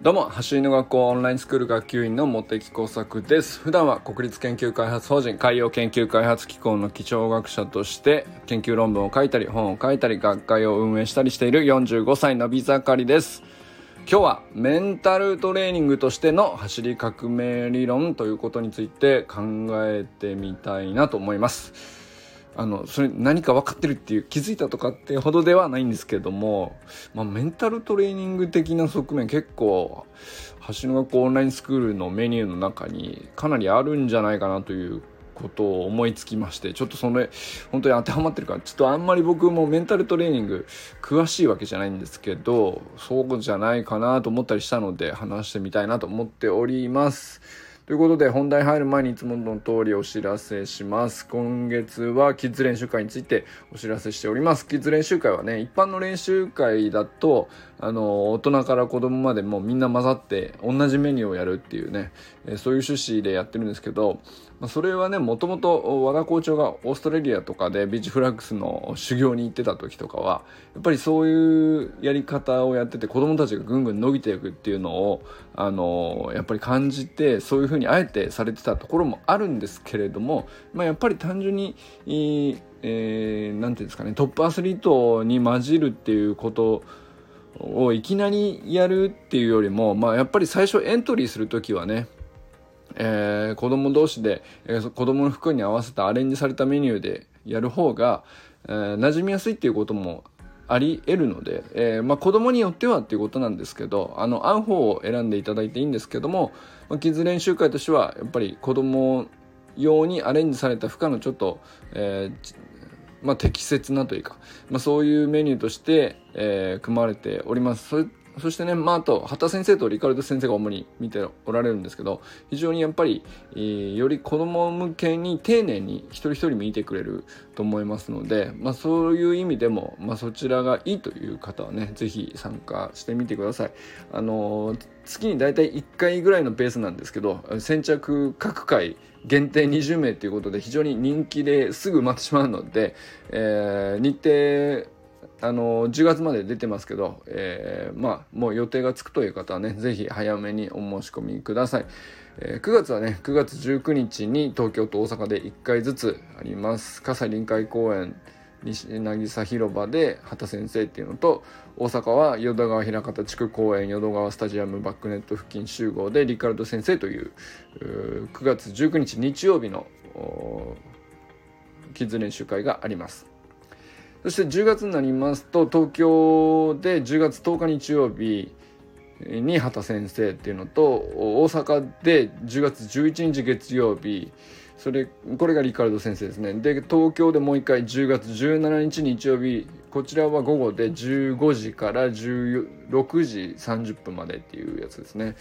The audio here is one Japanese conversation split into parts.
どうも、走りの学校オンラインスクール学級委員の茂木工作です。普段は国立研究開発法人海洋研究開発機構の基調学者として研究論文を書いたり本を書いたり学会を運営したりしている45歳のび盛りです。今日はメンタルトレーニングとしての走り革命理論ということについて考えてみたいなと思います。あのそれ何か分かってるっていう気づいたとかってほどではないんですけども、まあ、メンタルトレーニング的な側面結構橋の学校オンラインスクールのメニューの中にかなりあるんじゃないかなということを思いつきましてちょっとそれ本当に当てはまってるからちょっとあんまり僕もメンタルトレーニング詳しいわけじゃないんですけどそうじゃないかなと思ったりしたので話してみたいなと思っております。ということで本題入る前にいつもの通りお知らせします。今月はキッズ練習会についてお知らせしております。キッズ練習会はね、一般の練習会だと、あの、大人から子供までもうみんな混ざって同じメニューをやるっていうね、そういう趣旨でやってるんですけど、まあ、それはね、もともと和田校長がオーストラリアとかでビーチフラッグスの修行に行ってた時とかは、やっぱりそういうやり方をやってて子供たちがぐんぐん伸びていくっていうのを、あの、やっぱり感じて、そういうふうにあえてされてたところもあるんですけれども、まあ、やっぱり単純に、えー、なんていうんですかね、トップアスリートに混じるっていうことをいきなりやるっていうよりも、まあ、やっぱり最初エントリーする時はね、えー、子供同士で、えー、子供の服に合わせたアレンジされたメニューでやる方が、えー、馴染みやすいっていうこともあり得るので、えー、まあ、子供によってはっていうことなんですけどあの合う方を選んでいただいていいんですけども、まあ、キッズ練習会としてはやっぱり子供用にアレンジされた負荷のちょっと、えー、まあ、適切なというか、まあ、そういうメニューとして、えー、組まれております。そそしてね、まあ、あと、畑先生とリカルド先生が主に見ておられるんですけど、非常にやっぱり、えー、より子供向けに丁寧に一人一人見てくれると思いますので、まあ、そういう意味でも、まあ、そちらがいいという方はね、ぜひ参加してみてください。あのー、月に大体1回ぐらいのペースなんですけど、先着各回限定20名ということで非常に人気ですぐ埋まってしまうので、えー、日程あの10月まで出てますけど、えー、まあもう予定がつくという方はね是非早めにお申し込みください、えー、9月はね9月19日に東京と大阪で1回ずつあります。葛西臨海公園西渚広場で畑先生っていうのと大阪は淀川平方地区公園淀川スタジアムバックネット付近集合でリカルド先生というう9月19日日曜日のキッズ練習会があります。そして10月になりますと東京で10月10日日曜日に畑先生っていうのと大阪で10月11日月曜日それこれがリカルド先生ですね。で東京でもう一回10月17日日曜日こちらは午後で15時から16時30分までっていうやつですね。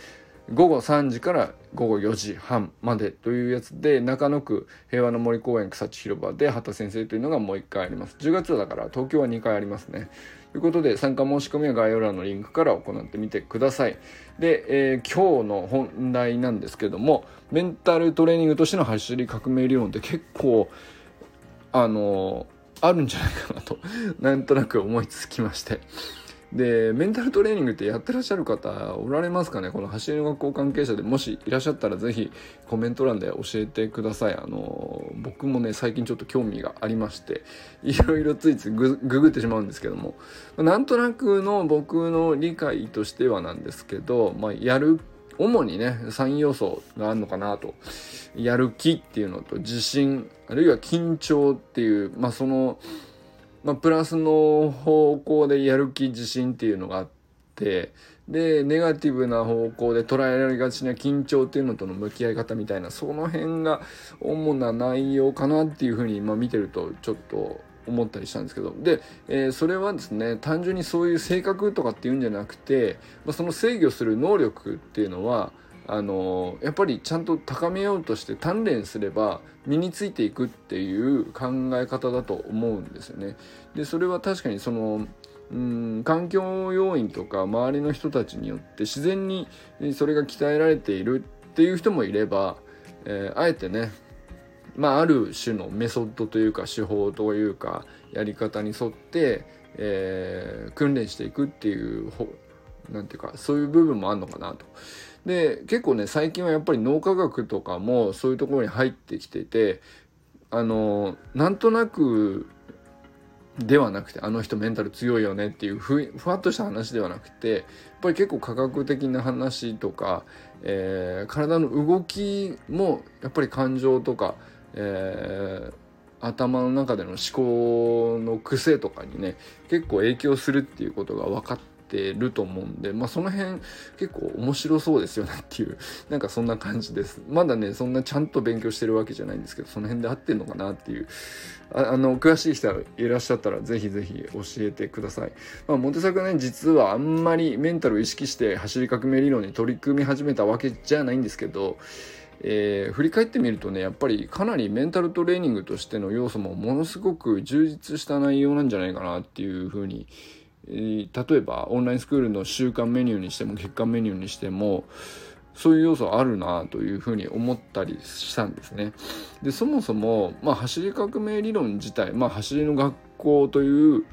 午後3時から午後4時半までというやつで中野区平和の森公園草地広場で畑先生というのがもう1回あります。10月だから東京は2回ありますね。ということで参加申し込みは概要欄のリンクから行ってみてください。で、えー、今日の本題なんですけどもメンタルトレーニングとしての走り革命理論って結構あのー、あるんじゃないかなとなんとなく思いつきまして。でメンタルトレーニングってやってらっしゃる方おられますかね？この走りの学校関係者で。もしいらっしゃったら是非コメント欄で教えてください。あの僕もね最近ちょっと興味がありましていろいろついついググってしまうんですけども。なんとなくの僕の理解としてはなんですけど、まあ、やる主にね3要素があるのかなと。やる気っていうのと自信あるいは緊張っていうまあそのまあ、プラスの方向でやる気自信っていうのがあってでネガティブな方向で捉えられがちな緊張っていうのとの向き合い方みたいなその辺が主な内容かなっていうふうに、まあ、見てるとちょっと思ったりしたんですけど。で、えー、それはですね単純にそういう性格とかっていうんじゃなくて、まあ、その制御する能力っていうのはあのやっぱりちゃんと高めようとして鍛錬すれば身についていくっていう考え方だと思うんですよね。でそれは確かにそのうん環境要因とか周りの人たちによって自然にそれが鍛えられているっていう人もいれば、えー、あえてねまあ、ある種のメソッドというか手法というかやり方に沿って、えー、訓練していくっていうなんていうかそういう部分もあるのかなと。で結構ね最近はやっぱり脳科学とかもそういうところに入ってきててあのなんとなくではなくてあの人メンタル強いよねっていうふふわっとした話ではなくてやっぱり結構科学的な話とか、えー、体の動きもやっぱり感情とか、えー、頭の中での思考の癖とかにね結構影響するっていうことが分かっててると思うんで、まあ、その辺結構面白そうですよねっていう なんかそんな感じです。まだねそんなちゃんと勉強してるわけじゃないんですけどその辺で合ってんのかなっていう。ああの詳しい人いらっしゃったらぜひぜひ教えてください、まあ、モテ作ね実はあんまりメンタルを意識して走り革命理論に取り組み始めたわけじゃないんですけどえー、振り返ってみるとねやっぱりかなりメンタルトレーニングとしての要素もものすごく充実した内容なんじゃないかなっていうふうに例えばオンラインスクールの週間メニューにしても月間メニューにしてもそういう要素あるなというふうに思ったりしたんですね。でそもそも、まあ、走り革命理論自体、まあ、走りの学校という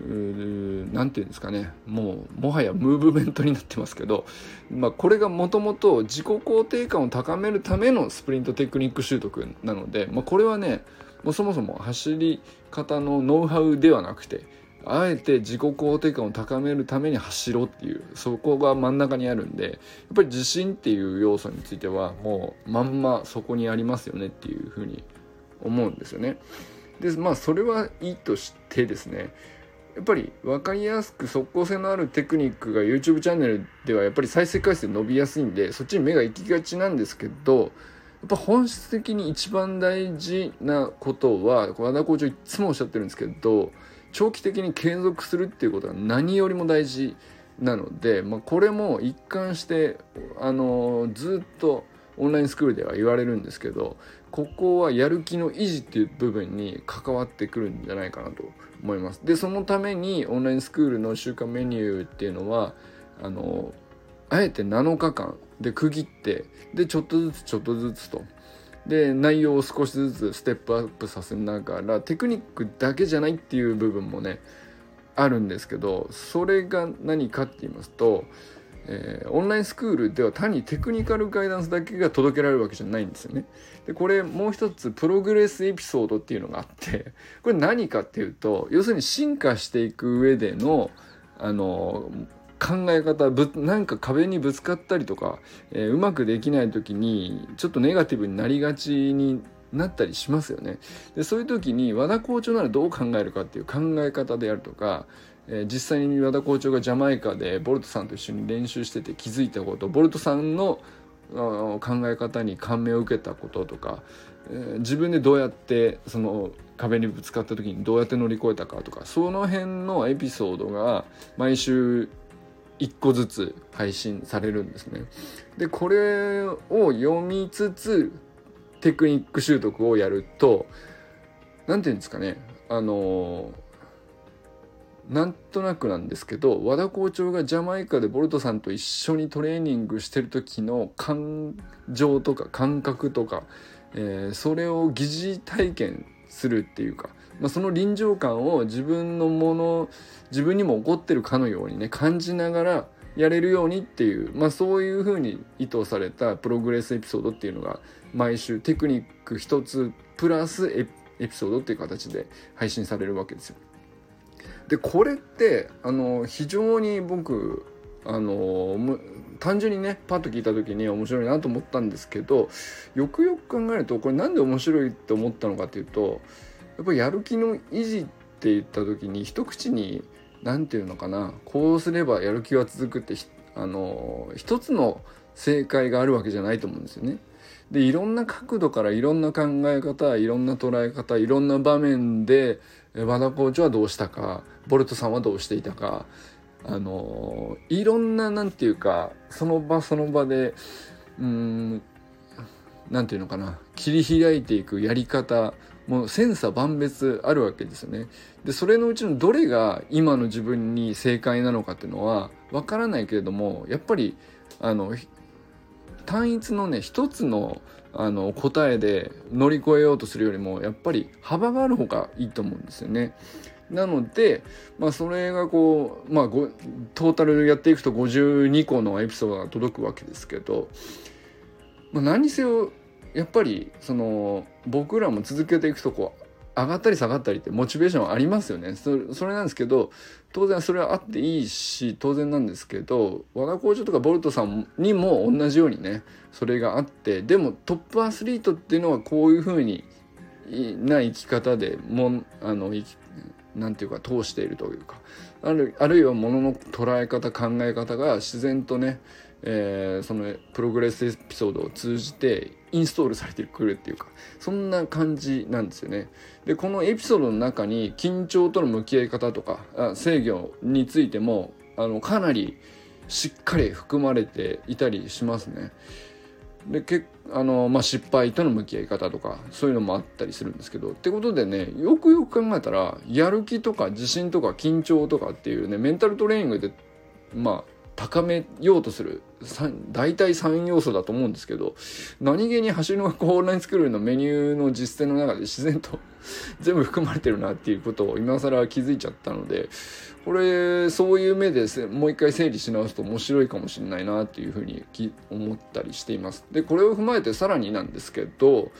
何て言うんですかねもうもはやムーブメントになってますけど、まあ、これがもともと自己肯定感を高めるためのスプリントテクニック習得なので、まあ、これはねもうそもそも走り方のノウハウではなくてあえて自己肯定感を高めるために走ろうっていうそこが真ん中にあるんでやっぱり自信っていう要素についてはもうまんまそこにありますよねっていうふうに思うんですよね。でまあそれはいいとしてですねやっぱり分かりやすく即効性のあるテクニックが YouTube チャンネルではやっぱり再生回数伸びやすいんでそっちに目が行きがちなんですけどやっぱ本質的に一番大事なことは和田校長いつもおっしゃってるんですけど長期的に継続するっていうことが何よりも大事なので、まあ、これも一貫してあのずっとオンラインスクールでは言われるんですけどここはやる気の維持っていう部分に関わってくるんじゃないかなと思います。でそのためにオンラインスクールの週間メニューっていうのはあのあえて7日間で区切ってでちょっとずつちょっとずつとで内容を少しずつステップアップさせながらテクニックだけじゃないっていう部分もねあるんですけどそれが何かって言いますと、えー、オンラインスクールでは単にテクニカルガイダンスだけが届けられるわけじゃないんですよね。でこれもう一つプログレスエピソードっていうのがあってこれ何かっていうと要するに進化していく上でのあの考え方ぶなんか壁にぶつかったりとか、えー、うまくできない時にちょっとネガティブになりがちになったりしますよね。でそういう時に和田校長ならどう考えるかっていう考え方であるとか、えー、実際に和田校長がジャマイカでボルトさんと一緒に練習してて気づいたことボルトさんの考え方に感銘を受けたこととか、えー、自分でどうやってその壁にぶつかった時にどうやって乗り越えたかとかその辺のエピソードが毎週1個ずつ配信されるんですね。でこれを読みつつテクニック習得をやると何て言うんですかねあのなんとなくなんですけど和田校長がジャマイカでボルトさんと一緒にトレーニングしてる時の感情とか感覚とか、えー、それを疑似体験するっていうかまあ、その臨場感を自分のもの自分にも起こってるかのようにね感じながらやれるようにっていう、まあ、そういうふうに意図されたプログレスエピソードっていうのが毎週テクニック一つプラスエピソードっていう形で配信されるわけですよ。でこれってあの非常に僕あの単純にねパッと聞いた時に面白いなと思ったんですけどよくよく考えるとこれなんで面白いって思ったのかっていうとやっぱりやる気の維持って言った時に一口に何て言うのかなこうすればやる気は続くってあの一つの正解があるわけじゃないと思うんですよね。でいろんな角度からいろんな考え方いろんな捉え方いろんな場面で和田コーチはどうしたかボルトさんはどうしていたかあのいろんな何て言うかその場その場でうん何て言うのかな切り開いていくやり方もう千差万別あるわけですよね。でそれのうちのどれが今の自分に正解なのかっていうのはわからないけれどもやっぱりあの単一のね一つのあの答えで乗り越えようとするよりもやっぱり幅がある方がいいと思うんですよね。なので、まあ、それがこう、まあ、トータルやっていくと52個のエピソードが届くわけですけど、まあ、何せよやっぱりその僕らも続けていくとこ上がったり下がったりってモチベーションありますよね。それそれなんですけど当然それはあっていいし当然なんですけど和田校長とかボルトさんにも同じようにねそれがあってでもトップアスリートっていうのはこういうふうにな生き方でもあのなんていうか通しているというかあるあるいはものの捉え方考え方が自然とね、えー、そのプログレスエピソードを通じてインストールされてくるっていうかそんな感じなんですよね。でこのエピソードの中に緊張との向き合い方とかあ制御についてもあのかなりしっかり含まれていたりしますね。でけあの、まあ、失敗との向き合い方とかそういうのもあったりするんですけどってことでねよくよく考えたらやる気とか自信とか緊張とかっていうねメンタルトレーニングでまあ高めようとする大体3要素だと思うんですけど何気に走りの学校オンラインスクールのメニューの実践の中で自然と 全部含まれてるなっていうことを今更気づいちゃったのでこれそういう目でもう一回整理し直すと面白いかもしれないなっていうふうに思ったりしています。でこれを踏まえてさらになんですけど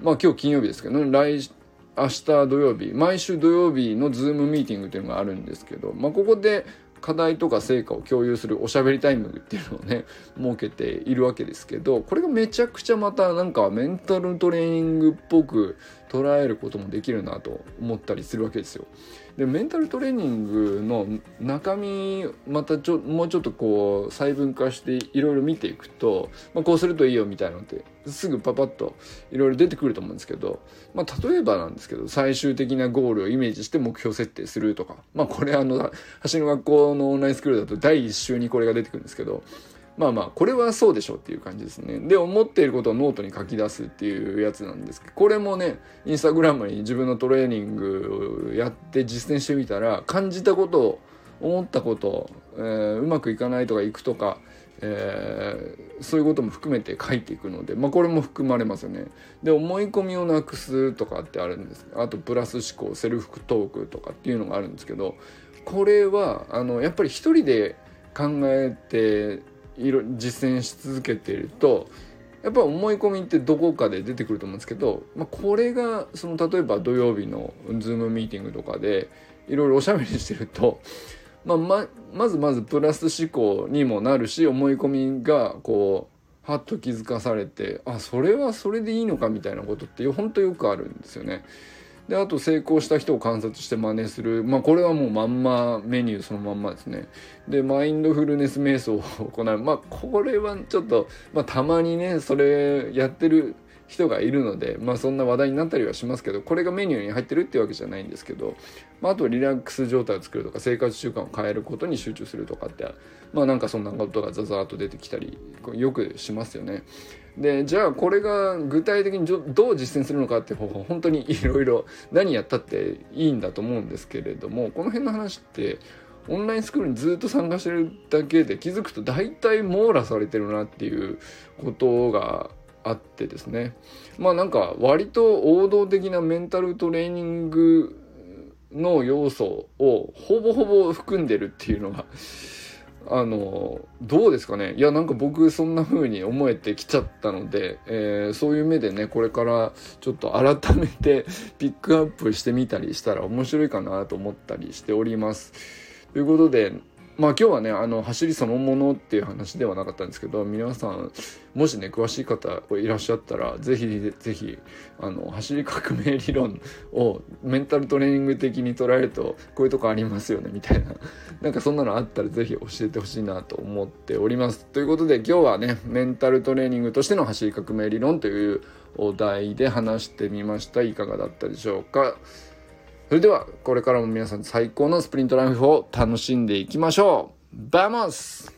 まあ今日金曜日ですけど、ね、来明日土曜日毎週土曜日のズームミーティングっていうのがあるんですけど、まあ、ここで課題とか成果を共有するおしゃべりタイムっていうのをね設けているわけですけどこれがめちゃくちゃまたなんかメンタルトレーニングっぽく捉えることもできるなと思ったりするわけですよ。でメンタルトレーニングの中身またちょもうちょっとこう細分化していろいろ見ていくと、まあ、こうするといいよみたいなのってすぐパパッといろいろ出てくると思うんですけど、まあ、例えばなんですけど最終的なゴールをイメージして目標設定するとかまあこれあの走りの学校のオンラインスクールだと第1週にこれが出てくるんですけどまあまあこれはそうでしょうっていう感じですねで思っていることをノートに書き出すっていうやつなんですけどこれもねインスタグラムに自分のトレーニングをやって実践してみたら感じたことを思ったこと、えー、うまくいかないとかいくとか、えー、そういうことも含めて書いていくので、まあ、これも含まれますよね。で思い込みをなくすとかってあるんですあとプラス思考セルフトークとかっていうのがあるんですけどこれはあのやっぱり一人で考えていろ実践し続けているとやっぱ思い込みってどこかで出てくると思うんですけど、まあ、これがその例えば土曜日の Zoom ミーティングとかでいろいろおしゃべりしてると、まあ、ままずまずプラス思考にもなるし思い込みがこうはっと気づかされてあそれはそれでいいのかみたいなことって本当よくあるんですよね。であと成功した人を観察して真似する。まあこれはもうまんまメニューそのまんまですね。でマインドフルネス瞑想を行う。まあこれはちょっと、まあ、たまにねそれやってる人がいるので、まあ、そんな話題になったりはしますけどこれがメニューに入ってるっていうわけじゃないんですけど、まあ、あとリラックス状態を作るとか生活習慣を変えることに集中するとかってまあなんかそんなことがザザーッと出てきたりよくしますよね。でじゃあこれが具体的にどう実践するのかって方法本当に いろいろ何やったっていいんだと思うんですけれどもこの辺の話ってオンラインスクールにずっと参加してるだけで気づくと大体網羅されてるなっていうことがあってですねまあなんか割と王道的なメンタルトレーニングの要素をほぼほぼ含んでるっていうのが あのどうですかねいやなんか僕そんな風に思えてきちゃったので、えー、そういう目でねこれからちょっと改めて ピックアップしてみたりしたら面白いかなと思ったりしております。ということでまあ今日はねあの走りそのものっていう話ではなかったんですけど皆さんもしね詳しい方いらっしゃったらぜひぜひあの走り革命理論をメンタルトレーニング的に捉えるとこういうとこありますよねみたいな。なんかそんなのあったらぜひ教えてほしいなと思っております。ということで今日はねメンタルトレーニングとしての走り革命理論というお題で話してみましたいかがだったでしょうか。それではこれからも皆さん最高のスプリントライフを楽しんでいきましょう。 Vamos